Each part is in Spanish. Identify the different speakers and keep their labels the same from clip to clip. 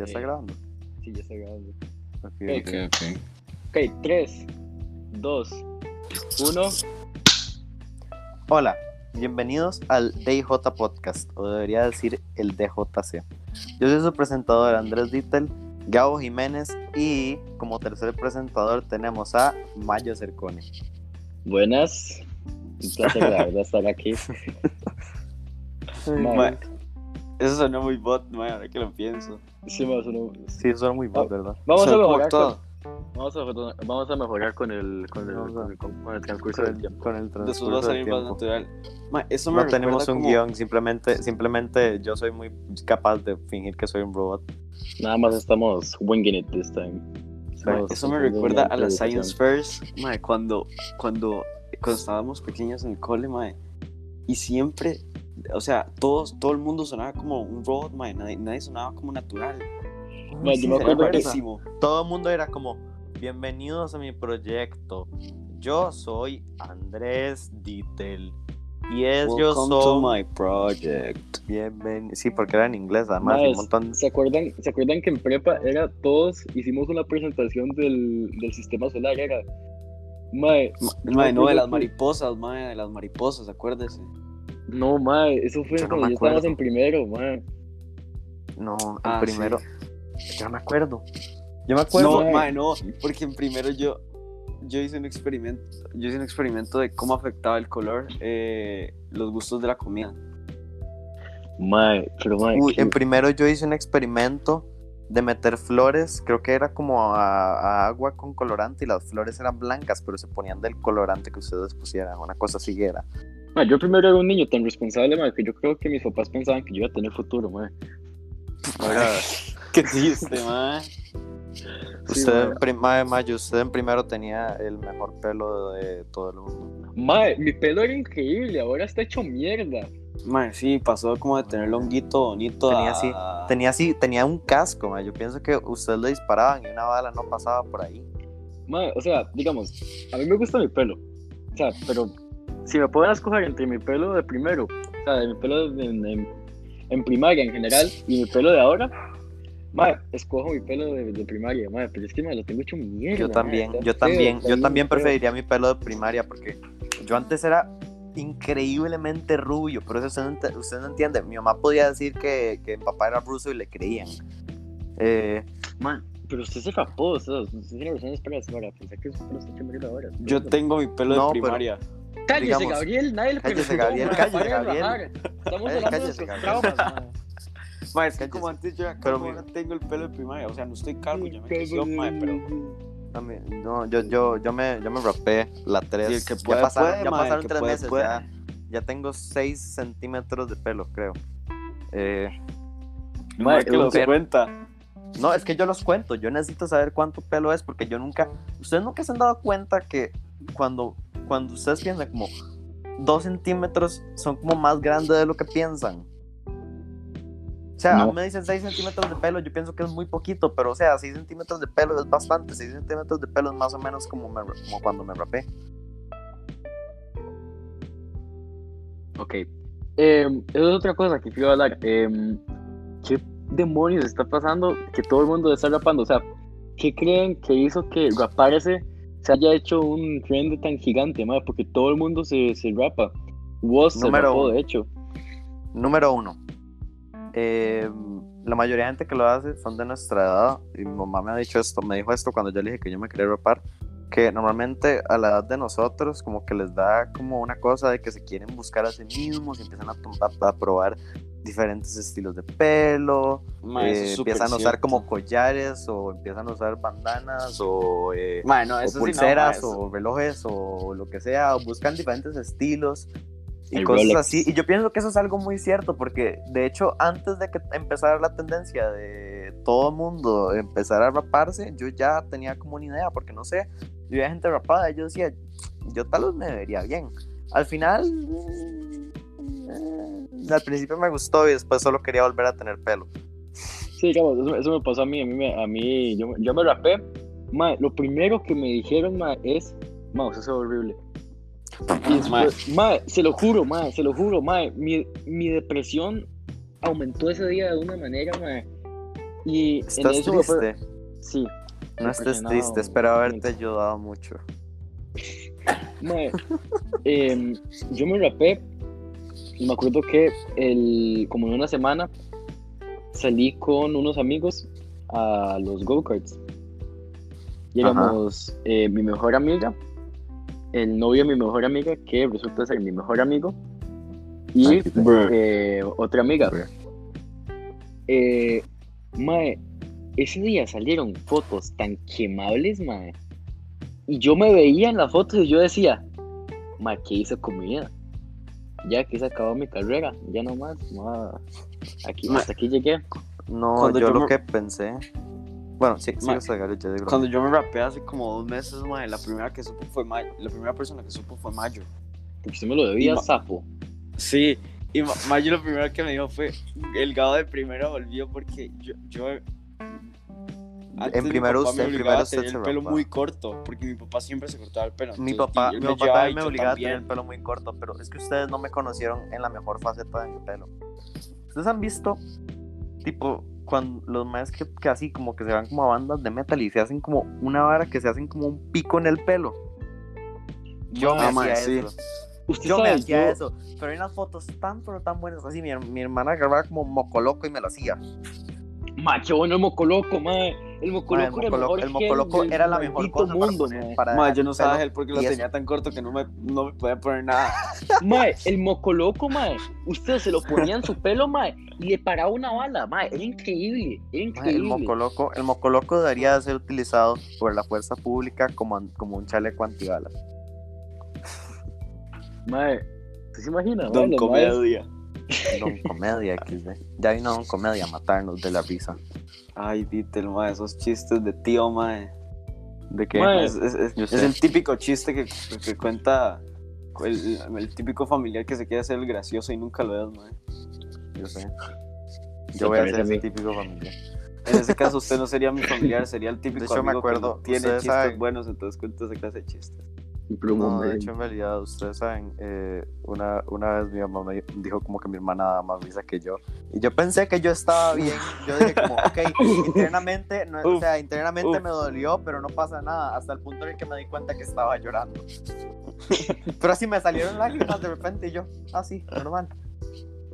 Speaker 1: ¿Ya está grabando?
Speaker 2: Sí, ya está grabando.
Speaker 1: Ok,
Speaker 2: Ok.
Speaker 1: ok.
Speaker 3: ok.
Speaker 2: Ok, 3, 2, 1.
Speaker 1: Hola, bienvenidos al DJ Podcast, o debería decir el DJC. Yo soy su presentador Andrés Dittel, Gabo Jiménez y como tercer presentador tenemos a Mayo Cercone.
Speaker 2: Buenas. Un placer, la verdad, estar aquí.
Speaker 3: Eso sonó muy bot, mae, ahora que lo pienso.
Speaker 2: sí, más uno-
Speaker 1: Sí, era muy bueno, ¿verdad?
Speaker 2: Vamos a
Speaker 3: Sonó
Speaker 2: mejorar.
Speaker 3: todo.
Speaker 2: Con, vamos, a, vamos a mejorar con el, con el, con el, con el transcurso
Speaker 1: Con
Speaker 2: del
Speaker 1: el,
Speaker 2: tiempo.
Speaker 1: con el
Speaker 3: Después va a
Speaker 1: transcurso del
Speaker 3: salir más
Speaker 1: tiempo.
Speaker 3: natural. Eso me
Speaker 1: No tenemos un
Speaker 3: como-
Speaker 1: guion, simplemente, simplemente yo soy muy capaz de fingir que soy un robot.
Speaker 2: Nada más estamos winging it this time.
Speaker 3: Eso me recuerda a las. Science Fairs, cuando, cuando, cuando estábamos pequeños en el cole, mae, y siempre, o sea, todos, todo el mundo sonaba como un robot, mae, nadie, nadie sonaba como natural.
Speaker 2: Mae, yo me acuerdo que-.
Speaker 1: Todo el mundo era como, bienvenidos a mi proyecto. Yo soy Andrés Dittel. Y es yo
Speaker 3: Welcome to
Speaker 1: soy
Speaker 3: my project.
Speaker 1: bienvenido. Sí, porque era en inglés, además, un montón.
Speaker 2: ¿se, acuerdan, ¿Se acuerdan que en prepa era todos hicimos una presentación del, del sistema solar? Era. Mae,
Speaker 3: no, de las mariposas, mae, de las mariposas, acuérdese.
Speaker 2: No, mae, eso fue
Speaker 1: Yo no
Speaker 2: cuando
Speaker 1: me
Speaker 2: ya estábamos en primero, mae.
Speaker 1: No, el
Speaker 3: Ah,
Speaker 1: primero.
Speaker 3: sí.
Speaker 1: Yo no me acuerdo. Yo me acuerdo.
Speaker 3: No, mae, no, porque en primero yo, yo hice un experimento, yo hice un experimento de cómo afectaba el color eh, los gustos de la comida.
Speaker 2: Mae, pero mae.
Speaker 1: Uy, en primero yo hice un experimento de meter flores, creo que era como a, a agua con colorante y las flores eran blancas, pero se ponían del colorante que ustedes pusieran, una cosa así era.
Speaker 2: Mae, yo primero era un niño tan responsable, mae, que yo creo que mis papás pensaban que yo iba a tener futuro, mae. Ahora,
Speaker 3: Qué triste,
Speaker 2: sí,
Speaker 1: usted, prim- mae, Mayo, usted en primero tenía el mejor pelo de todo el mundo.
Speaker 2: Mae, mi pelo era increíble, ahora está hecho mierda.
Speaker 3: Mae, sí, pasó como de tener longuito bonito
Speaker 1: Tenía
Speaker 3: a...
Speaker 1: así, Tenía así, tenía un casco, mae. yo pienso que usted le disparaban y una bala no pasaba por ahí.
Speaker 2: Mae, o sea, digamos, a mí me gusta mi pelo. O sea, pero si me pueden escoger entre mi pelo de primero, o sea, de mi pelo de- en, en- en primaria en general y mi pelo de ahora, mae, escojo mi pelo de, de primaria, mae, pero es que me lo tengo hecho mierda.
Speaker 1: Yo también,
Speaker 2: está
Speaker 1: yo
Speaker 2: feo,
Speaker 1: también, yo también
Speaker 2: feo.
Speaker 1: preferiría mi pelo de primaria porque yo antes era increíblemente rubio, pero eso usted no, ent- usted no entiende. Mi mamá podía decir que, que mi papá era ruso y le creían. Eh,
Speaker 2: Mae, pero usted se rapó, o sea, usted tiene razones para, para pensar que su pelo está hecho mierda ahora.
Speaker 3: Yo tengo mi pelo
Speaker 1: No,
Speaker 3: de
Speaker 1: pero-
Speaker 3: primaria.
Speaker 2: Cállese,
Speaker 1: digamos-
Speaker 2: Gabriel, nadie le
Speaker 1: Cállese,
Speaker 2: preguntó,
Speaker 1: Gabriel, cállese, Gabriel.
Speaker 2: Estamos hablando de traumas. Mae,
Speaker 3: es que como antes yo
Speaker 1: Pero
Speaker 3: ahora tengo el pelo de primaria. O sea, no estoy calvo, ya me creció, mae, pero...
Speaker 1: no, yo, yo, yo me, yo me rapé la 3.
Speaker 3: Sí, el que puede,
Speaker 1: ya pasaron,
Speaker 3: puede,
Speaker 1: ya pasaron
Speaker 3: que
Speaker 1: 3
Speaker 3: puede,
Speaker 1: meses,
Speaker 3: puede.
Speaker 1: ya, ya tengo 6 centímetros de pelo, creo. Eh,
Speaker 3: Mae, que los
Speaker 1: pero-
Speaker 3: cuenta.
Speaker 1: No, es que yo los cuento. Yo necesito saber cuánto pelo es porque yo nunca. Ustedes nunca se han dado cuenta que cuando, cuando ustedes piensan como dos centímetros son como más grandes de lo que piensan. O sea, a
Speaker 2: No.
Speaker 1: mí me dicen 6 centímetros de pelo, yo pienso que es muy poquito, pero o sea, 6 centímetros de pelo es bastante. 6 centímetros de pelo es más o menos como, me- como cuando me rapé.
Speaker 2: Ok. Eh, es otra cosa que quiero hablar. Eh, ¿Qué demonios está pasando que todo el mundo está rapando? O sea, ¿qué creen que hizo que raparse se haya hecho un trend tan gigante, madre? Porque todo el mundo se, se rapa. Woz se rapó, de hecho.
Speaker 1: Número uno. eh, la mayoría de gente que lo hace son de nuestra edad. Y mi mamá me ha dicho esto, me dijo esto cuando yo le dije que yo me quería rapar. Que normalmente a la edad de nosotros, como que les da como una cosa de que se quieren buscar a sí mismos y empiezan a, a- a probar diferentes estilos de pelo.
Speaker 3: Mae,
Speaker 1: eh, empiezan a usar
Speaker 3: cierto.
Speaker 1: como collares o empiezan a usar bandanas o, eh,
Speaker 3: Mae, no,
Speaker 1: o
Speaker 3: eso sí, no,
Speaker 1: pulseras o relojes o lo que sea, o buscan diferentes estilos y
Speaker 2: El
Speaker 1: cosas
Speaker 2: Rolex.
Speaker 1: así. Y yo pienso que eso es algo muy cierto, porque de hecho, antes de que empezara la tendencia de todo el mundo empezar a raparse, yo ya tenía como una idea, porque no sé, yo veía gente rapada y yo decía, yo tal vez me vería bien. Al final, mm, al principio me gustó y después solo quería volver a tener pelo.
Speaker 2: Sí, digamos, eso, eso me pasó a mí. A mí, me, a mí yo, yo me rapé. Mae, lo primero que me dijeron, mae, es, mae, usted se ve horrible. Y después, mae, se lo juro, mae, se lo juro, mae, mi, mi depresión aumentó ese día de una manera, mae. Y en
Speaker 1: ¿Estás
Speaker 2: eso me fue-
Speaker 1: triste?
Speaker 2: Sí.
Speaker 1: No estés triste, espero haberte ayudado mucho.
Speaker 2: Mae, em, yo me rapé y me acuerdo que el, como en una semana salí con unos amigos a los go-karts. Y éramos eh, mi mejor amiga, el novio de mi mejor amiga, que resulta ser mi mejor amigo, y eh, otra amiga. Eh, mae, ese día salieron fotos tan quemables, mae. Y yo me veía en las fotos y yo decía, mae, ¿qué mi vida? Ya que se acabó mi carrera, ya no más, ma, aquí,
Speaker 3: Ma-
Speaker 2: hasta aquí llegué.
Speaker 1: No,
Speaker 3: Cuando
Speaker 1: yo,
Speaker 3: yo
Speaker 1: lo
Speaker 3: me-
Speaker 1: que pensé. Bueno, sí, sí,
Speaker 3: Ma-
Speaker 1: sea, Gary, yo digo.
Speaker 3: Cuando yo me rapé hace como dos meses, mae, la primera que supo fue Mayo. La primera persona que supo fue Mayo.
Speaker 2: Porque usted me lo debía,
Speaker 3: ma-
Speaker 2: sapo.
Speaker 3: Sí, y Ma- Mayo lo primero que me dijo fue, el gado de primero volvió porque yo... yo antes
Speaker 1: En
Speaker 3: mi
Speaker 1: primero usted-
Speaker 3: me
Speaker 1: en
Speaker 3: obligaba
Speaker 1: primero
Speaker 3: a tener
Speaker 1: usted
Speaker 3: el
Speaker 1: se
Speaker 3: pelo muy corto, porque mi papá siempre se cortaba el pelo.
Speaker 1: Mi papá, mi
Speaker 3: me
Speaker 1: papá también me obligaba a tener el
Speaker 3: también.
Speaker 1: pelo muy corto, pero es que ustedes no me conocieron en la mejor faceta de mi pelo. Ustedes han visto, tipo, cuando los más que, que así como que se van como a bandas de metal y se hacen como una vara que se hacen como un pico en el pelo. Yo me
Speaker 3: Ah,
Speaker 1: hacía
Speaker 3: mae, sí.
Speaker 1: eso.
Speaker 2: Usted
Speaker 1: Yo me
Speaker 2: sabe,
Speaker 1: hacía
Speaker 2: yo-
Speaker 1: eso. Pero hay unas fotos tan, pero tan buenas. Así, mi, mi hermana grababa como mocoloco y me lo hacía.
Speaker 2: Ma, qué bueno el mocoloco, mae. El mocoloco
Speaker 1: el
Speaker 2: era el
Speaker 1: mocoloco,
Speaker 2: mejor
Speaker 1: el mocoloco
Speaker 2: gel del
Speaker 1: era la mejor cosa para
Speaker 2: mundo,
Speaker 1: poner- para dejar
Speaker 3: yo no
Speaker 1: el
Speaker 3: sabía él porque lo tenía tan corto que no me, no me podía poner nada.
Speaker 2: Mae, el mocoloco, mae. Usted se lo ponía en su pelo, mae, y le paraba una bala, mae. Era increíble, era
Speaker 1: Mae, El
Speaker 2: increíble.
Speaker 1: mocoloco, el mocoloco debería de ser utilizado por la fuerza pública como, como un chaleco antibalas.
Speaker 2: Mae, ¿usted se imagina? mae,
Speaker 3: Don Comedia.
Speaker 1: Don Comedia XD. Ya vino Don Comedia a matarnos de la risa.
Speaker 3: Ay, Dítel, mae, esos chistes de tío, mae.
Speaker 1: ¿De qué?
Speaker 2: Mae,
Speaker 3: Es, es- es-
Speaker 1: Yo
Speaker 3: es
Speaker 1: sé.
Speaker 3: el típico chiste que, que cuenta el, el típico familiar que se quiere hacer el gracioso y nunca lo es, mae.
Speaker 1: Yo sé. Yo voy a ser ese típico familiar.
Speaker 3: En ese caso usted no sería mi familiar, sería el típico
Speaker 1: De hecho, me
Speaker 3: amigo que
Speaker 1: acuerdo,
Speaker 3: no tiene chistes
Speaker 1: saben-
Speaker 3: buenos, entonces cuenta esa clase de chistes.
Speaker 1: No, de hecho, en realidad, ustedes saben, eh, una, una vez mi mamá me dijo como que mi hermana daba más risa que yo. Y yo pensé que yo estaba bien. Yo dije como, ok, internamente, no- o sea, internamente me dolió, pero no pasa nada. Hasta el punto en el que me di cuenta que estaba llorando. pero así me salieron lágrimas de repente y yo, ah, sí, normal.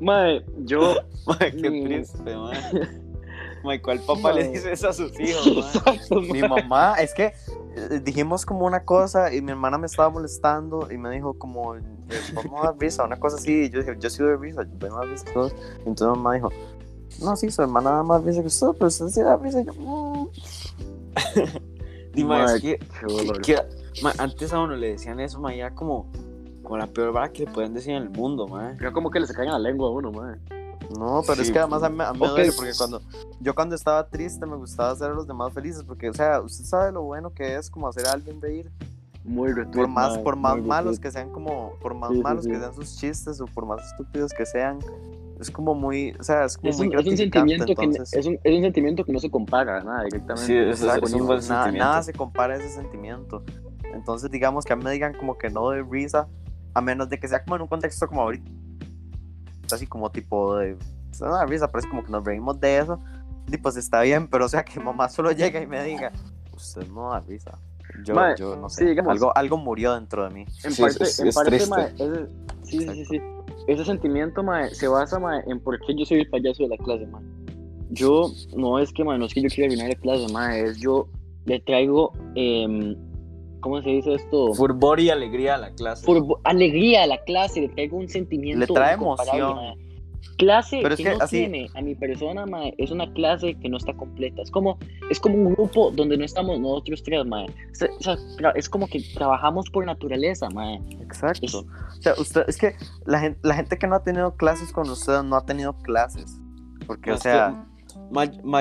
Speaker 2: Mae, yo.
Speaker 3: Mae, qué triste, mae. Mae, ¿cuál papá le dice eso a sus hijos?
Speaker 2: Exacto,
Speaker 1: Mi mamá, es que eh, dijimos como una cosa y mi hermana me estaba molestando y me dijo como, eh, vamos a dar risa, una cosa así. Y yo dije, yo sí doy risa, yo doy más risa que todos. Y entonces mi mamá dijo, no, sí, su hermana da más risa que usted, pero usted sí da risa. Y yo, "Mm".
Speaker 3: Y, mae,
Speaker 2: Mae,
Speaker 3: es que, que- que- mae, antes a uno le decían eso, mae, ya como, como la peor vara que le pueden decir en el mundo, mae.
Speaker 2: Era como que le sacan la lengua a uno, mae.
Speaker 1: No, pero es
Speaker 3: Sí,
Speaker 1: que además a mí, a mí me
Speaker 2: Ok.
Speaker 1: duele porque cuando yo cuando estaba triste me gustaba hacer a los demás felices porque, o sea, usted sabe lo bueno que es como hacer a alguien reír.
Speaker 2: Muy retweet,
Speaker 1: por más,
Speaker 2: mae,
Speaker 1: por más malos
Speaker 2: retweet.
Speaker 1: que sean como, por más
Speaker 2: Sí,
Speaker 1: malos
Speaker 2: sí.
Speaker 1: que sean sus chistes o por más estúpidos que sean, es como muy, o sea, es como
Speaker 2: Es
Speaker 1: muy
Speaker 2: un, es un sentimiento que
Speaker 1: entonces,
Speaker 2: es un, es un sentimiento que no se compara nada directamente.
Speaker 3: Sí, es-
Speaker 1: exacto,
Speaker 3: es un buen
Speaker 1: nada,
Speaker 3: sentimiento.
Speaker 1: nada se compara a ese sentimiento. Entonces, digamos que a mí me digan como que no de risa, a menos de que sea como en un contexto como ahorita, así como tipo de, de risa, pero es como que nos reímos de eso, y pues está bien, pero o sea, que mamá solo llega y me diga, usted no da risa. Yo,
Speaker 2: Mae,
Speaker 1: yo no sé,
Speaker 2: sí, digamos-
Speaker 1: algo, algo murió dentro de mí.
Speaker 2: En
Speaker 3: Sí,
Speaker 2: parte,
Speaker 3: es-
Speaker 2: en
Speaker 3: es
Speaker 2: parte,
Speaker 3: triste.
Speaker 2: mae, ese, sí, sí, sí, sí. Ese sentimiento, mae, se basa, en por qué yo soy el payaso de la clase. Yo, no es que, no es que yo quiera arruinar la clase, es yo le traigo, em, ¿cómo se dice esto?
Speaker 3: Furor y alegría a la clase.
Speaker 2: Furbo- alegría a la clase, le traigo un sentimiento.
Speaker 1: Le trae emoción.
Speaker 2: Clase
Speaker 1: Pero es
Speaker 2: que,
Speaker 1: que
Speaker 2: no
Speaker 1: así-
Speaker 2: tiene a mi persona, mae, es una clase que no está completa. Es como, es como un grupo donde no estamos nosotros tres, mae. O sea, es como que trabajamos por naturaleza, mae.
Speaker 1: Exacto.
Speaker 2: Es-
Speaker 1: O sea, usted, es que la gente, la gente que no ha tenido clases con usted no ha tenido clases. Porque, o sea,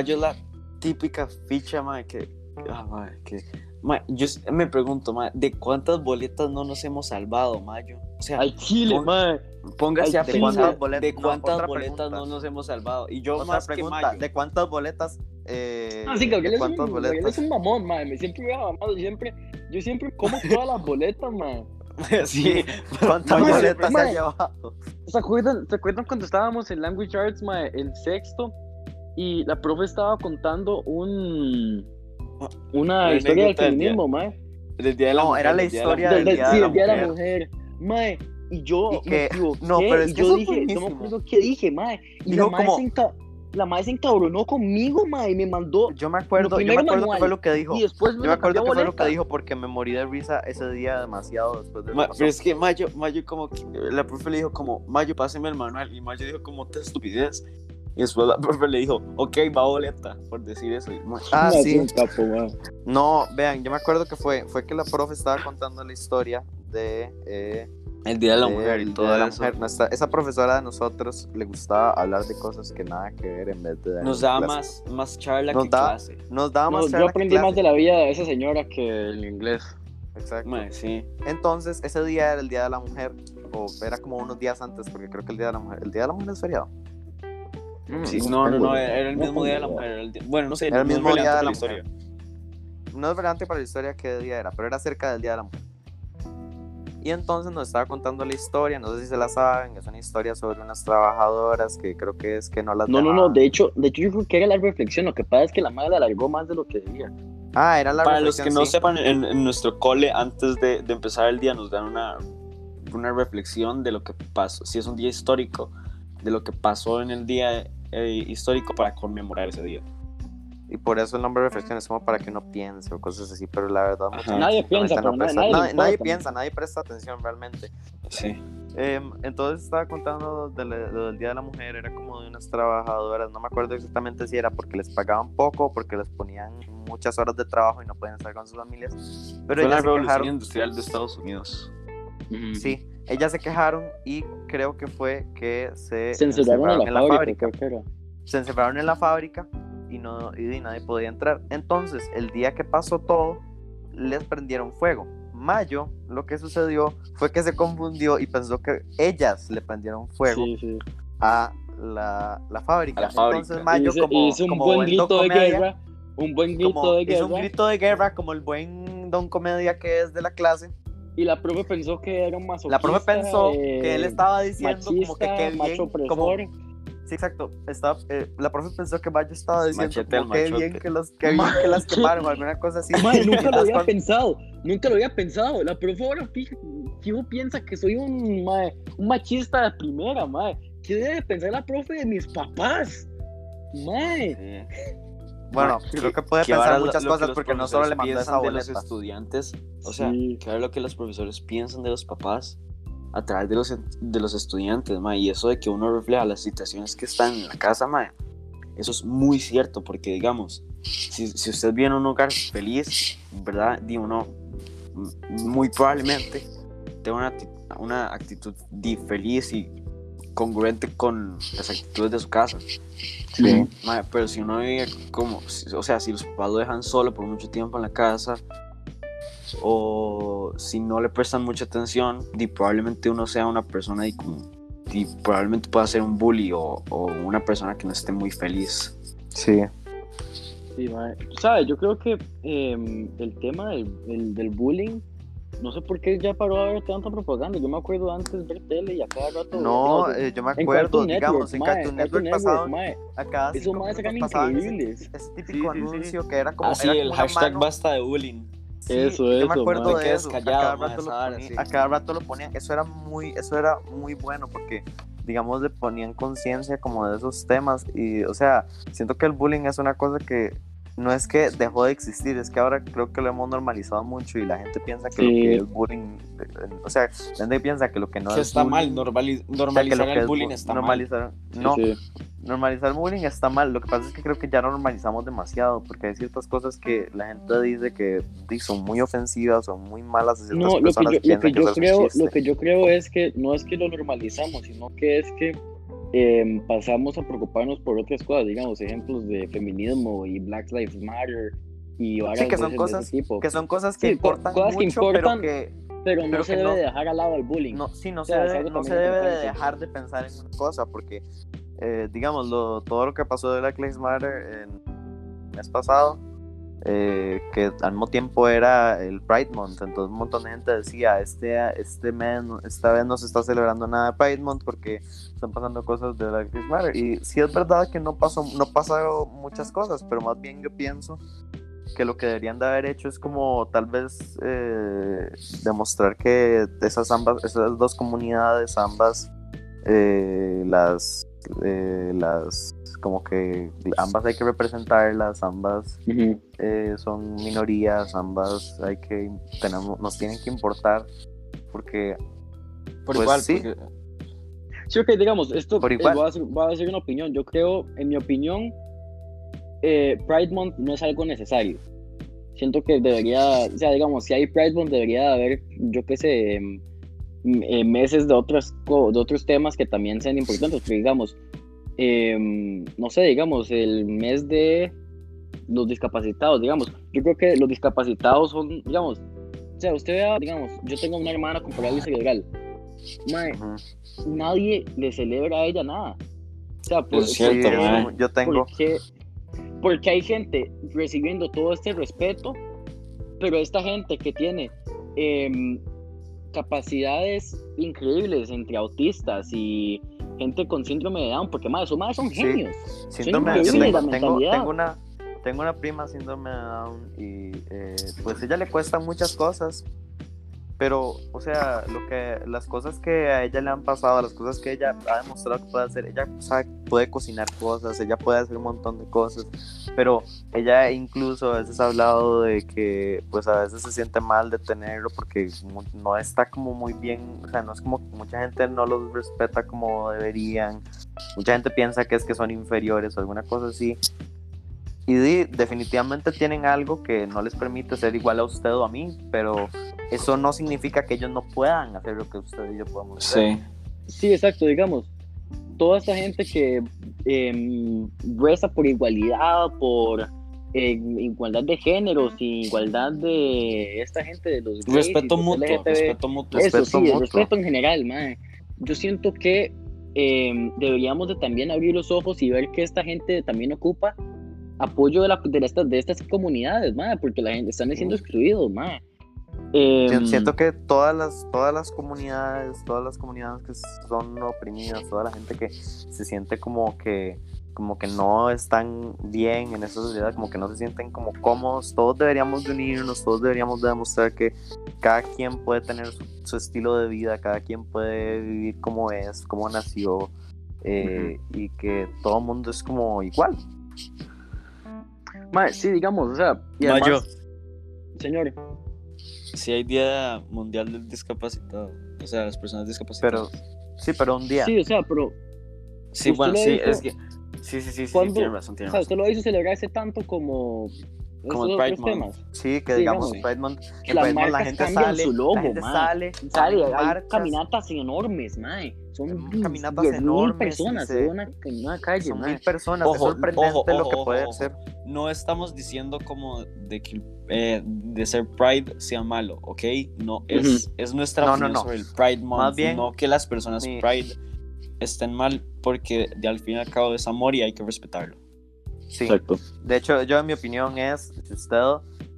Speaker 3: que es la típica ficha, que. Ah, que. Mae, yo me pregunto, mae, ¿de cuántas boletas no nos hemos salvado, Mayo? O sea,
Speaker 2: Ay, Chile,
Speaker 3: Pon-
Speaker 2: mae.
Speaker 3: póngase
Speaker 2: ay,
Speaker 3: a
Speaker 2: ¿de
Speaker 3: pensar
Speaker 1: cuántas bolet-
Speaker 3: de
Speaker 1: no,
Speaker 3: cuántas
Speaker 1: otra
Speaker 3: boletas
Speaker 1: pregunta.
Speaker 3: no nos hemos salvado. Y yo
Speaker 1: otra
Speaker 3: más que
Speaker 1: pregunta,
Speaker 3: Mayo.
Speaker 1: ¿de cuántas boletas? Eh,
Speaker 2: Ah, sí, Gabriel
Speaker 1: ¿De
Speaker 2: es,
Speaker 1: cuántas
Speaker 2: un, Gabriel
Speaker 1: boletas?
Speaker 2: es un mamón, mae. Me siempre hubiera mamado. Yo siempre, yo siempre como todas las boletas, mae.
Speaker 3: sí,
Speaker 1: ¿Cuántas
Speaker 3: Mayo
Speaker 1: boletas se
Speaker 2: mae.
Speaker 1: ha llevado?
Speaker 2: ¿Se acuerdan, ¿Se acuerdan cuando estábamos en Language Arts, mae, el sexto? y la profe estaba contando un una
Speaker 3: Una
Speaker 2: historia del feminismo, mae.
Speaker 3: Del día de la
Speaker 1: No,
Speaker 3: mujer,
Speaker 1: era la
Speaker 3: del día de
Speaker 1: historia
Speaker 2: Del,
Speaker 1: Día
Speaker 2: sí,
Speaker 1: de la
Speaker 2: día de la
Speaker 1: Mujer.
Speaker 2: Mae, y yo
Speaker 1: Y
Speaker 2: me
Speaker 1: que-
Speaker 2: equivoqué.
Speaker 1: no, pero es
Speaker 2: y
Speaker 1: que
Speaker 2: yo dije, no me acuerdo qué dije, mae. Y
Speaker 1: Dijo
Speaker 2: la mae,
Speaker 1: como-
Speaker 2: se enca- la mae se encabronó conmigo, mae, y me mandó.
Speaker 1: Yo me acuerdo, yo me acuerdo
Speaker 2: manual,
Speaker 1: que fue lo que dijo.
Speaker 2: Y después me
Speaker 1: Yo me acuerdo que fue lo
Speaker 2: boleta.
Speaker 1: que dijo porque me morí de risa ese día demasiado después de
Speaker 3: Ma- pero es que Mayo, Mayo como que, la profe le dijo como, Mayo, páseme el manual, y Mayo dijo como, te estupidez, y después la profe le dijo, ok, va boleta, por decir eso,
Speaker 1: Ah,
Speaker 2: Mae,
Speaker 1: sí.
Speaker 2: mae.
Speaker 1: No, vean, yo me acuerdo que fue, fue que la profe estaba contando la historia de eh,
Speaker 3: el día de la mujer y todo eso,
Speaker 1: Mujer. Nuestra- esa profesora de nosotros le gustaba hablar de cosas que nada que ver en vez de
Speaker 3: nos
Speaker 1: dar
Speaker 3: daba
Speaker 1: clase.
Speaker 3: más, más charla
Speaker 1: Nos
Speaker 3: que
Speaker 1: da-
Speaker 3: clase,
Speaker 1: Nos daba
Speaker 2: No,
Speaker 1: más
Speaker 2: yo
Speaker 1: charla que
Speaker 2: aprendí más
Speaker 1: clase.
Speaker 2: de la vida de esa señora que el inglés.
Speaker 1: Exacto.
Speaker 3: Ma, sí,
Speaker 1: Entonces, ese día era el Día de la Mujer, o era como unos días antes, porque creo que el Día de la Mujer, el Día de la Mujer es feriado.
Speaker 3: Sí,
Speaker 2: Mm,
Speaker 3: no, no, no,
Speaker 2: idea.
Speaker 3: era el
Speaker 2: No
Speaker 3: mismo día de la mujer, era el día- bueno, no sé,
Speaker 1: Era el
Speaker 3: no es
Speaker 1: mismo día de la mujer. No es relevante para la historia qué día era, pero era cerca del Día de la Mujer. Y entonces nos estaba contando la historia, no sé si se la saben, es una historia sobre unas trabajadoras que creo que es que no las
Speaker 2: No, no, no,
Speaker 1: dejaban.
Speaker 2: de hecho, de hecho yo creo que era la reflexión, lo que pasa es que la madre la alargó más de lo que debía.
Speaker 1: Ah, era la
Speaker 3: Para los que
Speaker 1: reflexión,
Speaker 3: no
Speaker 1: sí.
Speaker 3: sepan, en, en nuestro cole, antes de, de empezar el día, nos dan una, una reflexión de lo que pasó, si es un día histórico, de lo que pasó en el día eh, histórico para conmemorar ese día.
Speaker 1: Y por eso el nombre de reflexión es como para que uno piense o cosas así, pero la verdad mucha
Speaker 2: Nadie piensa,
Speaker 1: no
Speaker 2: nadie-
Speaker 1: presta-
Speaker 2: nadie
Speaker 1: nadie, nadie piensa, nadie presta atención realmente.
Speaker 3: Sí.
Speaker 1: Em, entonces estaba contando de la- lo del Día de la Mujer, era como de unas trabajadoras, no me acuerdo exactamente si era porque les pagaban poco o porque les ponían muchas horas de trabajo y no podían estar con sus familias, pero
Speaker 3: Fue la revolución
Speaker 1: quejaron,
Speaker 3: industrial de Estados Unidos.
Speaker 1: sí, ellas se quejaron y creo que fue que se,
Speaker 2: Se encerraron en la, fábrica,
Speaker 1: fábrica,
Speaker 2: era.
Speaker 1: se encerraron en la fábrica y no y nadie podía entrar. Entonces, el día que pasó todo, les prendieron fuego. Mayo, lo que sucedió fue que se confundió y pensó que ellas le prendieron fuego
Speaker 2: Sí, sí.
Speaker 1: a la, la fábrica.
Speaker 3: A la fábrica.
Speaker 1: Entonces Mayo
Speaker 2: hizo,
Speaker 1: como,
Speaker 2: hizo un
Speaker 1: como
Speaker 2: buen grito
Speaker 1: don
Speaker 2: de
Speaker 1: comedia,
Speaker 2: guerra. Un buen grito
Speaker 1: como
Speaker 2: de
Speaker 1: hizo
Speaker 2: guerra.
Speaker 1: un grito de guerra como el buen don comedia que es de la clase.
Speaker 2: Y la profe pensó que era un masoquista.
Speaker 1: La profe pensó
Speaker 2: eh,
Speaker 1: que él estaba diciendo
Speaker 2: machista,
Speaker 1: como que qué bien, como, sí exacto, estaba, eh, la profe pensó que Mayo estaba diciendo
Speaker 3: Machete
Speaker 1: como qué bien que, los, qué bien que las quemaron o alguna cosa así.
Speaker 2: Mae, nunca lo había
Speaker 1: cuando-
Speaker 2: pensado. Nunca lo había pensado. La profe ahora fija- piensa que soy un, mae, un machista de primera, mae. ¿Qué debe pensar la profe de mis papás?
Speaker 3: Sí.
Speaker 1: Bueno,
Speaker 3: Que-
Speaker 1: creo que puede
Speaker 3: que
Speaker 1: pensar
Speaker 3: lo-
Speaker 1: muchas
Speaker 3: lo
Speaker 1: cosas
Speaker 3: los
Speaker 1: porque no solo le mandó esa
Speaker 3: piensan de los
Speaker 1: boleta.
Speaker 3: estudiantes, o sea,
Speaker 2: Sí.
Speaker 3: que ahora lo que los profesores piensan de los papás a través de los, de los estudiantes, ma, y eso de que uno refleja las situaciones que están en la casa, ma, eso es muy cierto, porque digamos, si, si usted viene a un hogar feliz, ¿verdad? Di uno, m- muy probablemente tenga una, una actitud di- feliz y congruente con las actitudes de su casa.
Speaker 1: Sí.
Speaker 3: Pero si uno vive como, o sea, si los papás lo dejan solo por mucho tiempo en la casa, o si no le prestan mucha atención, di, probablemente uno sea una persona y probablemente pueda ser un bully o, o una persona que no esté muy feliz.
Speaker 1: Sí.
Speaker 2: Sí, mae. ¿Sabes? Yo creo que em, el tema del, el- del bullying, no sé por qué ya paró de haber tanta propaganda. Yo me acuerdo antes ver tele y a cada rato.
Speaker 1: No, eh, yo me
Speaker 2: en
Speaker 1: acuerdo,
Speaker 2: Cartoon
Speaker 1: digamos, en
Speaker 2: Network, mae,
Speaker 1: Cartoon Network pasaban
Speaker 2: mae.
Speaker 1: a cada
Speaker 2: Esos
Speaker 1: cinco
Speaker 2: madres eran
Speaker 1: pasaban
Speaker 2: increíbles.
Speaker 1: Ese, típico
Speaker 3: Sí, sí, sí.
Speaker 1: anuncio que era como,
Speaker 3: Así
Speaker 1: era
Speaker 3: el
Speaker 1: como
Speaker 3: hashtag
Speaker 1: mano.
Speaker 3: basta de bullying.
Speaker 1: Sí,
Speaker 2: Eso,
Speaker 1: yo
Speaker 2: eso,
Speaker 1: me acuerdo
Speaker 2: man.
Speaker 1: de eso.
Speaker 3: callado,
Speaker 1: a, cada
Speaker 3: man,
Speaker 1: rato lo ponían,
Speaker 3: sí.
Speaker 1: a cada rato lo ponían. Eso era muy, eso era muy bueno porque, digamos, le ponían conciencia como de esos temas. Y, o sea, siento que el bullying es una cosa que no es que dejó de existir, es que ahora creo que lo hemos normalizado mucho y la gente piensa que lo
Speaker 2: Sí.
Speaker 1: que es bullying, eh, o sea, la gente piensa que lo que no
Speaker 3: que
Speaker 1: es
Speaker 3: está mal,
Speaker 1: bullying-
Speaker 3: normali-
Speaker 1: o sea, que
Speaker 3: normalizar
Speaker 1: lo que
Speaker 3: el
Speaker 1: es
Speaker 3: bullying
Speaker 1: bu-
Speaker 3: está mal.
Speaker 1: normalizar,
Speaker 2: Sí,
Speaker 1: no,
Speaker 2: sí.
Speaker 1: normalizar el bullying está mal. Lo que pasa es que creo que ya lo normalizamos demasiado, porque hay ciertas cosas que la gente dice que son muy ofensivas, son muy malas.
Speaker 2: No, lo que
Speaker 1: personas
Speaker 2: yo, lo que creo, lo que yo creo es que no es que lo normalizamos, sino que es que em, pasamos a preocuparnos por otras cosas, digamos, ejemplos de feminismo y Black Lives Matter y varas
Speaker 1: Sí, que son cosas
Speaker 2: tipo.
Speaker 1: que son cosas que
Speaker 2: Sí,
Speaker 1: importan
Speaker 2: cosas que
Speaker 1: mucho,
Speaker 2: importan,
Speaker 1: pero que
Speaker 2: pero no
Speaker 1: pero
Speaker 2: se
Speaker 1: que
Speaker 2: debe
Speaker 1: no-
Speaker 2: dejar al lado el bullying.
Speaker 1: no, sí, no
Speaker 2: O
Speaker 1: se
Speaker 2: sea, es
Speaker 1: debe, no se debe de dejar de pensar en una cosa, porque, eh, digamos, lo- todo lo que pasó de Black Lives Matter en el mes pasado, eh, que al mismo tiempo era el Pride Month, entonces un montón de gente decía, este, este mes, esta vez no se está celebrando nada de Pride Month porque están pasando cosas de Black Lives Matter, y sí es verdad que no pasó, no pasaron muchas cosas, pero más bien yo pienso que lo que deberían de haber hecho es como tal vez eh, demostrar que esas ambas, esas dos comunidades, ambas eh, las las como que ambas hay que representarlas, ambas eh, son minorías, ambas hay que tenemos, nos tienen que importar porque
Speaker 3: Por
Speaker 1: pues,
Speaker 3: igual,
Speaker 1: sí.
Speaker 3: porque-
Speaker 2: Sí, ok, digamos, esto
Speaker 1: Por
Speaker 2: eh,
Speaker 1: igual.
Speaker 2: voy, a hacer, voy a decir una opinión. Yo creo, en mi opinión, eh, Pride Month no es algo necesario. Siento que debería, o sea, digamos, si hay Pride Month, debería haber, yo qué sé, em, eh, meses de otros, de otros temas que también sean importantes. Porque, digamos, em, no sé, digamos, el mes de los discapacitados, digamos. Yo creo que los discapacitados son, digamos, o sea, usted vea, digamos, yo tengo una hermana con parálisis cerebral. Mae,
Speaker 1: ujú.
Speaker 2: nadie le celebra a ella nada. O sea, por,
Speaker 3: Es cierto, mae.
Speaker 1: eso yo tengo
Speaker 2: porque, porque hay gente recibiendo todo este respeto, pero esta gente que tiene em, capacidades increíbles entre autistas y gente con síndrome de Down, porque más esos más son
Speaker 1: Sí.
Speaker 2: genios.
Speaker 1: síndrome
Speaker 2: increíbles
Speaker 1: yo tengo, tengo, una tengo una prima síndrome de Down y eh, pues a ella le cuestan muchas cosas pero o sea lo que las cosas que a ella le han pasado las cosas que ella ha demostrado que puede hacer ella sabe, puede cocinar cosas ella puede hacer un montón de cosas pero ella incluso a veces ha hablado de que pues a veces se siente mal de tenerlo porque no está como muy bien o sea no es como que mucha gente no los respeta como deberían mucha gente piensa que es que son inferiores o alguna cosa así. Y definitivamente tienen algo que no les permite ser igual a usted o a mí, pero eso no significa que ellos no puedan hacer lo que usted y yo podemos hacer.
Speaker 3: Sí.
Speaker 2: Sí, exacto, digamos, toda esta gente que em, reza por igualdad, por igualdad de géneros, y igualdad de esta gente de los gays
Speaker 3: Respeto mutuo,
Speaker 2: LGTB.
Speaker 3: respeto mutuo.
Speaker 2: Eso
Speaker 1: Respeto
Speaker 2: sí, el
Speaker 1: mutuo.
Speaker 2: respeto en general, mae. Yo siento que em, deberíamos de también abrir los ojos y ver que esta gente también ocupa apoyo de, la, de, estas, de estas comunidades, mae, porque la gente están siendo excluidos, mae. Em,
Speaker 1: Yo Siento que todas las, todas las comunidades, todas las comunidades que son oprimidas, toda la gente que se siente como que, como que no están bien en esa sociedad, como que no se sienten como cómodos, todos deberíamos de unirnos, todos deberíamos de demostrar que cada quien puede tener su, su estilo de vida, cada quien puede vivir como es, como nació, eh, y que todo el mundo es como igual.
Speaker 2: sí, digamos, o sea, y
Speaker 3: Mayo,
Speaker 2: además, señor,
Speaker 3: si hay Día Mundial del Discapacitado, o sea, las personas discapacitadas.
Speaker 1: Pero, sí, pero un día.
Speaker 2: sí, o sea, pero,
Speaker 3: sí, bueno,
Speaker 2: lo
Speaker 3: sí,
Speaker 2: hizo-
Speaker 3: es que. Sí, sí, sí, sí, sí, tiene razón, tiene
Speaker 2: o sea,
Speaker 3: razón.
Speaker 2: usted lo hizo celebrarse tanto como
Speaker 3: Como el Pride Month.
Speaker 2: temas.
Speaker 1: Sí, que
Speaker 2: Sí,
Speaker 1: digamos,
Speaker 3: digamos.
Speaker 1: Pride Month,
Speaker 2: Las
Speaker 1: Pride Month la gente sale,
Speaker 2: su logo,
Speaker 1: la gente sale,
Speaker 2: Sale, hay
Speaker 1: marchas,
Speaker 2: caminatas enormes, mae. Son
Speaker 1: caminatas
Speaker 2: 10.000
Speaker 1: enormes,
Speaker 2: personas
Speaker 1: y se-
Speaker 2: en una, en una calle,
Speaker 1: son
Speaker 2: mae.
Speaker 1: mil personas, es
Speaker 3: Ojo,
Speaker 1: sorprendente
Speaker 3: ojo,
Speaker 1: lo
Speaker 3: ojo,
Speaker 1: que
Speaker 3: ojo,
Speaker 1: puede
Speaker 3: ojo.
Speaker 1: ser.
Speaker 3: No estamos diciendo como de que eh, de ser Pride sea malo, ¿ok? No, es, es nuestra
Speaker 1: No, no,
Speaker 3: opinión
Speaker 1: no.
Speaker 3: sobre el Pride Month,
Speaker 1: Más bien,
Speaker 3: no que las personas
Speaker 1: mi-
Speaker 3: Pride estén mal, porque de al fin y al cabo es amor y hay que respetarlo.
Speaker 1: Sí,
Speaker 2: Exacto.
Speaker 1: de hecho, yo en mi opinión es, si usted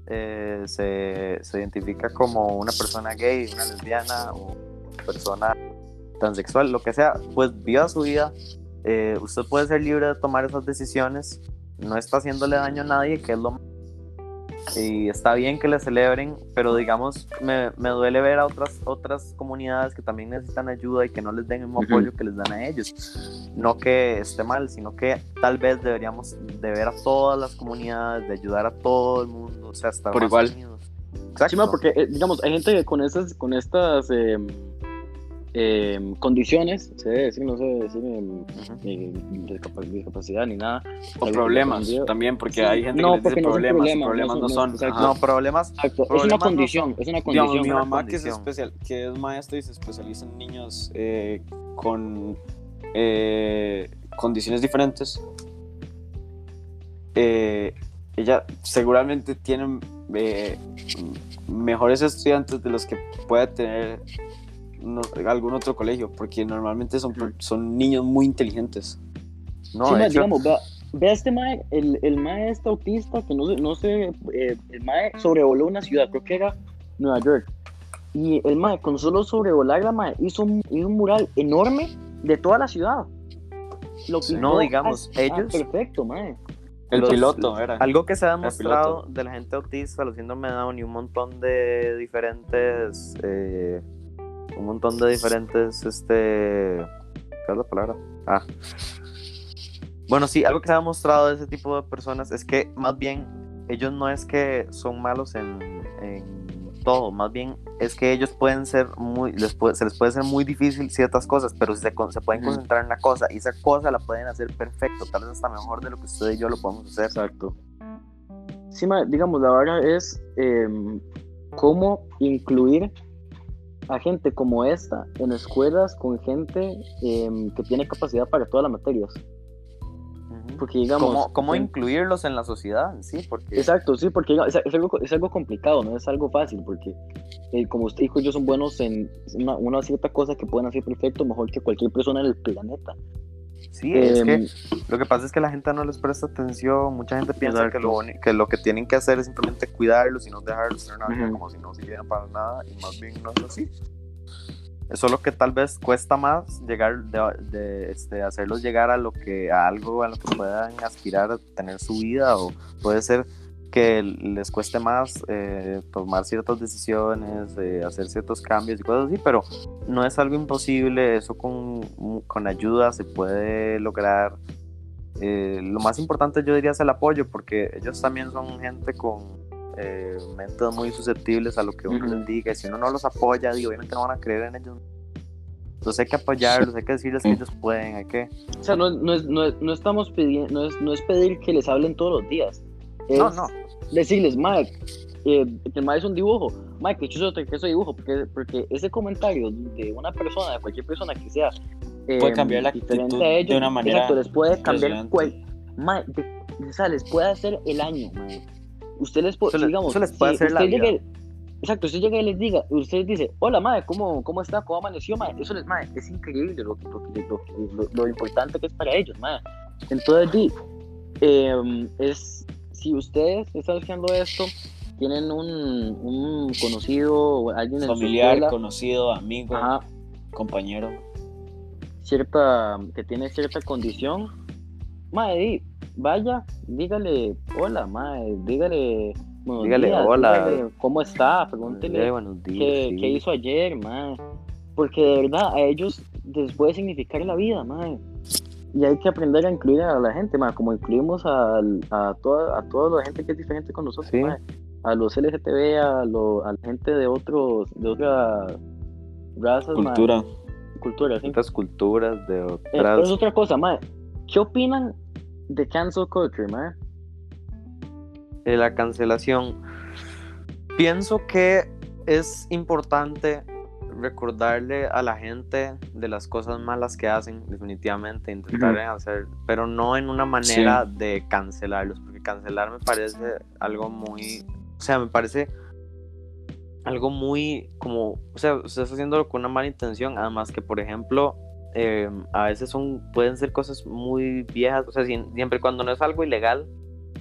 Speaker 1: eh, se, se identifica como una persona gay, una lesbiana o persona transexual, lo que sea, pues viva su vida. Eh, usted puede ser libre de tomar esas decisiones. No está haciéndole daño a nadie, que es lo y está bien que le celebren, pero digamos, me, me duele ver a otras, otras comunidades que también necesitan ayuda y que no les den el mismo apoyo que les dan a ellos. No que esté mal, sino que tal vez deberíamos de ver a todas las comunidades, de ayudar a todo el mundo, o sea, estar
Speaker 3: Por
Speaker 1: más
Speaker 3: igual.
Speaker 1: unidos. Exacto.
Speaker 2: porque, eh, digamos, hay gente que con estas, con estas em, em, condiciones, se debe decir, no sé decir em,
Speaker 1: Ujú.
Speaker 2: eh, discapa- discapacidad ni nada.
Speaker 3: O
Speaker 2: Algo
Speaker 3: problemas también, porque
Speaker 2: Sí.
Speaker 3: hay gente
Speaker 2: No,
Speaker 3: que les dice
Speaker 2: no
Speaker 3: problemas,
Speaker 2: problemas,
Speaker 3: problemas
Speaker 2: no
Speaker 3: no
Speaker 2: son-.
Speaker 1: No, problemas.
Speaker 2: Exacto, es una
Speaker 1: Problemas no
Speaker 2: condición, es una
Speaker 3: Digamos,
Speaker 2: condición.
Speaker 3: mi mamá que es, especial, que es maestra y se especializa en niños eh, con eh, condiciones diferentes, eh, ella seguramente tiene eh, mejores estudiantes de los que puede tener no- algún otro colegio, porque normalmente son, son niños muy inteligentes.
Speaker 1: No,
Speaker 2: Sí, ma,
Speaker 1: hecho,
Speaker 2: digamos, vea, ve a este mae, el, el mae este autista que no, sé- no sé, eh, el mae sobrevoló una ciudad, creo que era Nueva York. Y el mae, con solo sobrevolar la mae, hizo un, hizo un mural enorme de toda la ciudad. Lo pintó
Speaker 1: No, digamos,
Speaker 2: a- a-
Speaker 1: ellos-
Speaker 2: perfecto, mae.
Speaker 3: El
Speaker 1: Los-
Speaker 3: piloto era.
Speaker 1: Algo que se ha demostrado de la gente autista, los síndrome de Down y un montón de diferentes. eh, un montón de diferentes. Este. ¿Cuál es la palabra? Ah. Bueno, sí, algo que se ha demostrado de ese tipo de personas es que más bien ellos no es que son malos en, en todo, más bien es que ellos pueden ser muy, les puede- se les puede ser muy difícil ciertas cosas, pero si se, con- se pueden concentrar en la cosa y esa cosa la pueden hacer perfecto, tal vez hasta mejor de lo que usted y yo lo podemos hacer.
Speaker 2: Exacto. Sí, digamos, la verdad es em, cómo incluir a gente como esta en escuelas con gente em, que tiene capacidad para todas las materias. Porque, digamos.
Speaker 1: ¿Cómo, cómo
Speaker 2: en-
Speaker 1: incluirlos en la sociedad? Sí, porque.
Speaker 2: Exacto, sí, porque diga- es, es algo, es algo complicado, no es algo fácil, porque eh, como usted dijo, ellos son buenos en una, una cierta cosa que pueden hacer perfecto, mejor que cualquier persona en el planeta.
Speaker 1: Sí, es
Speaker 2: Em,
Speaker 1: que lo que pasa es que la gente no les presta atención. Mucha gente piensa que lo, que lo que tienen que hacer es simplemente cuidarlos y no dejarlos tener una vida
Speaker 2: Ujú.
Speaker 1: como si no sirvieran para nada. Y más bien no es así. Es solo que tal vez cuesta más llegar de, de, este, hacerlos llegar a lo que a algo a lo que puedan aspirar a tener su vida o puede ser que les cueste más eh, tomar ciertas decisiones, eh, hacer ciertos cambios y cosas así, pero no es algo imposible, eso con, con ayuda se puede lograr. Eh, lo más importante yo diría es el apoyo, porque ellos también son gente con eh, mentes muy susceptibles a lo que uno
Speaker 2: Ujú.
Speaker 1: les diga, y si uno no los apoya, digo, obviamente no van a creer en ellos. Entonces hay que apoyarlos, hay que decirles que ellos pueden, hay que...
Speaker 2: O sea, no, no, es, no, es- no estamos pidiendo, no es, no es pedir que les hablen todos los días. Es
Speaker 1: No, no,
Speaker 2: decirles, Mike, eh, que el Mike es un dibujo. Mike, que chuzo te que ese dibujo, porque, porque ese comentario de una persona, de cualquier persona que sea eh,
Speaker 3: Puede cambiar la actitud
Speaker 2: a ellos,
Speaker 3: de una manera
Speaker 2: exacto, les puede cambiar cual, Mike, de- o sea, les puede hacer el año, Mike. Usted les puede,
Speaker 1: Eso
Speaker 2: digamos,
Speaker 1: eso les puede
Speaker 2: si
Speaker 1: hacer la
Speaker 2: usted
Speaker 1: vida.
Speaker 2: llegue- Exacto, usted llega y les diga, usted dice, hola madre, ¿cómo, cómo está? ¿Cómo amaneció, madre? Eso les, madre, es increíble lo, lo, lo, lo, lo importante que es para ellos, madre. Entonces, di, eh, es, si ustedes están escuchando esto, tienen un, un conocido o alguien en
Speaker 3: Familiar,
Speaker 2: su escuela,
Speaker 3: conocido, amigo,
Speaker 2: ajá,
Speaker 3: compañero.
Speaker 2: cierta, que tiene cierta condición, madre, vaya, dígale, hola, madre, dígale, buenos
Speaker 1: Dígale,
Speaker 2: días,
Speaker 1: hola.
Speaker 2: dígale cómo está, pregúntele
Speaker 1: Eh, buenos días,
Speaker 2: ¿Qué,
Speaker 1: sí.
Speaker 2: qué hizo ayer, mae? Porque de verdad a ellos les puede significar la vida, mae. Y hay que aprender a incluir a la gente, mae, como incluimos al- a, toda, a toda la gente que es diferente con nosotros,
Speaker 1: Sí.
Speaker 2: A los LGTB, a, lo- a la gente de otros, de otras razas.
Speaker 3: Cultura.
Speaker 2: Cultura, sí.
Speaker 1: otras culturas, de
Speaker 2: Eh,
Speaker 1: otras...
Speaker 2: pero es otra cosa, mae. ¿Qué opinan de cancel culture, mae?
Speaker 1: de la cancelación. Pienso que es importante recordarle a la gente de las cosas malas que hacen, definitivamente, intentar hacer, pero no en una manera de cancelarlos, porque cancelar me parece algo muy, o sea, me parece algo muy como, o sea, usted está haciéndolo con una mala intención, además que, por ejemplo, eh, a veces son, pueden ser cosas muy viejas, o sea, siem- siempre cuando no es algo ilegal,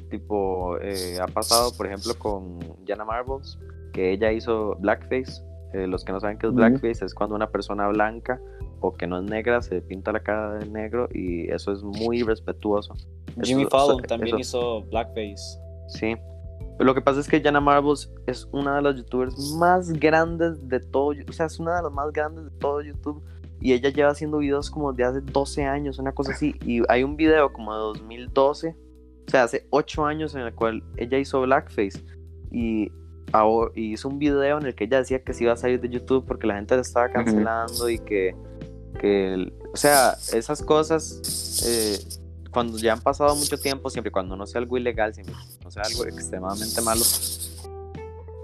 Speaker 1: tipo, eh, ha pasado, por ejemplo, con Jana Marbles, que ella hizo blackface. Eh, los que no saben qué es blackface es cuando una persona blanca o que no es negra se pinta la cara de negro y eso es muy respetuoso.
Speaker 3: Jimmy
Speaker 1: Eso-
Speaker 3: Fallon
Speaker 1: eso-
Speaker 3: también
Speaker 1: eso-
Speaker 3: hizo Blackface.
Speaker 1: Sí. Pero lo que pasa es que Jana Marbles es una de las youtubers más grandes de todo, o sea, es una de las más grandes de todo YouTube. Y ella lleva haciendo videos como de hace 12 años, una cosa así. Y hay un video como de 2012, o sea, hace 8 años en el cual ella hizo Blackface. Y, y hizo un video en el que ella decía que se iba a salir de YouTube porque la gente la estaba cancelando y que, que o sea, esas cosas, eh, cuando ya han pasado mucho tiempo, siempre cuando no sea algo ilegal, siempre no sea algo extremadamente malo,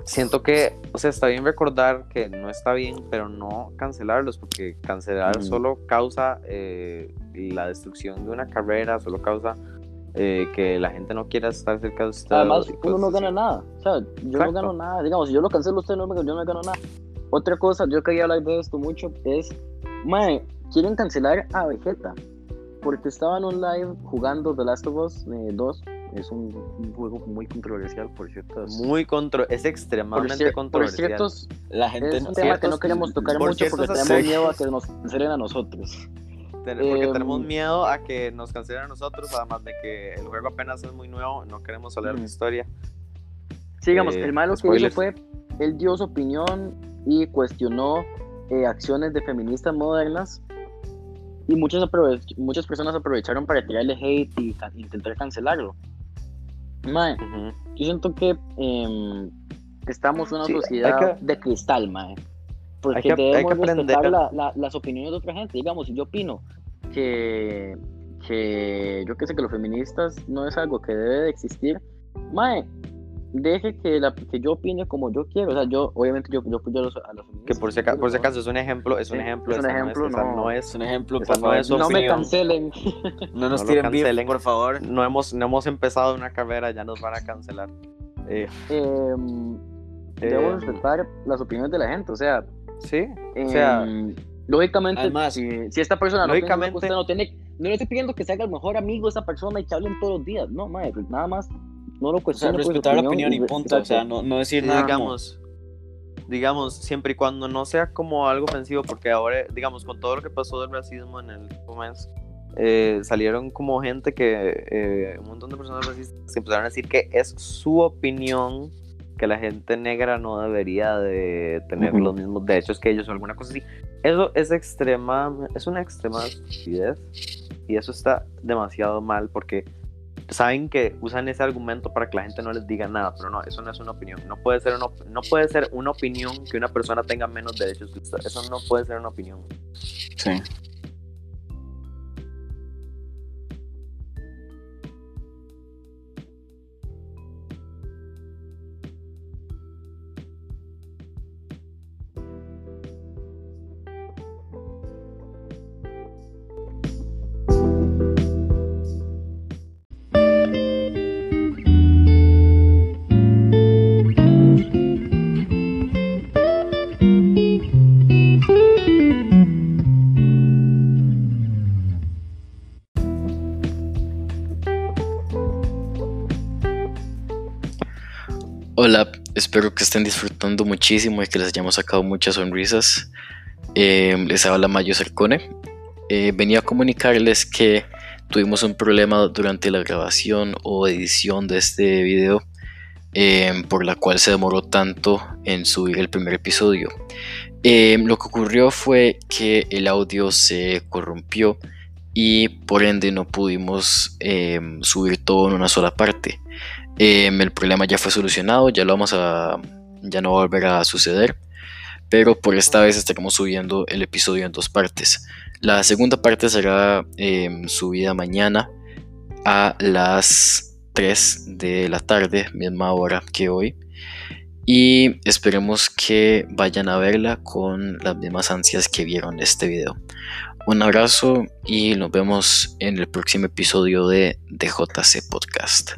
Speaker 1: siento que, o sea, está bien recordar que no está bien, pero no cancelarlos, porque cancelar solo causa eh, la destrucción de una carrera, solo causa eh, que la gente no quiera estar cerca de usted.
Speaker 2: Además, uno no
Speaker 1: así.
Speaker 2: gana nada. O sea, yo
Speaker 1: Exacto.
Speaker 2: no gano nada. Digamos, si yo lo cancelo, usted no me yo no gano nada. Otra cosa, yo quería hablar de esto mucho, es, mae, quieren cancelar a Vegeta. porque estaban online jugando The Last of Us 2. Es un, un juego muy controversial, por cierto.
Speaker 1: Muy contro es extremadamente
Speaker 2: por, cier- por
Speaker 1: controversial.
Speaker 2: ciertos,
Speaker 3: La gente
Speaker 2: es
Speaker 3: no
Speaker 2: un tema que
Speaker 1: ciertos-
Speaker 2: no queremos tocar
Speaker 1: por
Speaker 2: mucho porque tenemos miedo a que nos cancelen a nosotros.
Speaker 1: Ten- porque
Speaker 2: Em,
Speaker 1: tenemos miedo a que nos cancelen a nosotros, además de que el juego apenas es muy nuevo, no queremos hablar de
Speaker 2: Mm.
Speaker 1: historia.
Speaker 2: Sí, digamos,
Speaker 1: Eh,
Speaker 2: el malo que hizo fue, él dio su opinión y cuestionó eh, acciones de feministas modernas y muchas, aprove- muchas personas aprovecharon para tirarle hate y ca- intentar cancelarlo. Mae,
Speaker 1: Ujú.
Speaker 2: yo siento que em, estamos en una
Speaker 1: Sí,
Speaker 2: sociedad
Speaker 1: que-
Speaker 2: de cristal, mae. Porque
Speaker 1: hay que- hay que
Speaker 2: debemos
Speaker 1: aprender
Speaker 2: respetar la- la- las opiniones de otra gente. Digamos, si yo opino que, que yo que sé que los feministas no es algo que debe de existir, mae, deje que, la, que yo opine como yo quiero. O sea, yo, obviamente, yo, yo apoyo a los, a los.
Speaker 1: Que por si, aca- por si
Speaker 2: ¿no?
Speaker 1: acaso es un ejemplo, es un
Speaker 2: Sí,
Speaker 1: ejemplo,
Speaker 2: es un
Speaker 1: no
Speaker 2: ejemplo,
Speaker 1: esa
Speaker 2: no.
Speaker 1: no
Speaker 3: Es un ejemplo,
Speaker 1: no es
Speaker 2: No me cancelen.
Speaker 3: No nos
Speaker 1: No
Speaker 3: tiren
Speaker 1: cancelen.
Speaker 3: por favor.
Speaker 1: no hemos, no hemos empezado una carrera, ya nos van a cancelar. Eh,
Speaker 2: Em, debemos
Speaker 1: Em.
Speaker 2: respetar las opiniones de la gente. O sea,
Speaker 1: sí, o sea,
Speaker 2: Em, lógicamente,
Speaker 3: Además,
Speaker 2: si, si esta persona no
Speaker 1: lógicamente-
Speaker 2: que usted no tiene, no le estoy pidiendo que se haga el mejor amigo de esa persona y que hablen todos los días, no, madre, pues nada más, no lo
Speaker 3: O sea,
Speaker 2: su
Speaker 3: respetar la opinión y
Speaker 2: re-
Speaker 3: punto. O sea, no, no decir
Speaker 1: Sí,
Speaker 3: nada como-
Speaker 1: digamos, digamos, siempre y cuando no sea como algo ofensivo, porque ahora, digamos, con todo lo que pasó del racismo en el mes, eh, salieron como gente que, eh, un montón de personas racistas que empezaron a decir que es su opinión que la gente negra no debería de tener
Speaker 2: Ujú.
Speaker 1: los mismos derechos que ellos o alguna cosa así. Eso es extrema, es una extrema estupidez y eso está demasiado mal porque saben que usan ese argumento para que la gente no les diga nada, pero no, eso no es una opinión. No puede ser una, no puede ser una opinión que una persona tenga menos derechos que usted. Eso no puede ser una opinión.
Speaker 3: Sí.
Speaker 4: Espero que estén disfrutando muchísimo y que les hayamos sacado muchas sonrisas. Eh, les habla Mayo Cercone. Eh, venía a comunicarles que tuvimos un problema durante la grabación o edición de este video, eh, por la cual se demoró tanto en subir el primer episodio. Lo que ocurrió fue que el audio se corrompió y por ende no pudimos subir todo en una sola parte. Em, el problema ya fue solucionado, ya no va a volver a suceder. Pero por esta vez estaremos subiendo el episodio en dos partes. La segunda parte será em, subida mañana a las 3 de la tarde, misma hora que hoy. Y esperemos que vayan a verla con las mismas ansias que vieron este video. Un abrazo y nos vemos en el próximo episodio de DJC Podcast.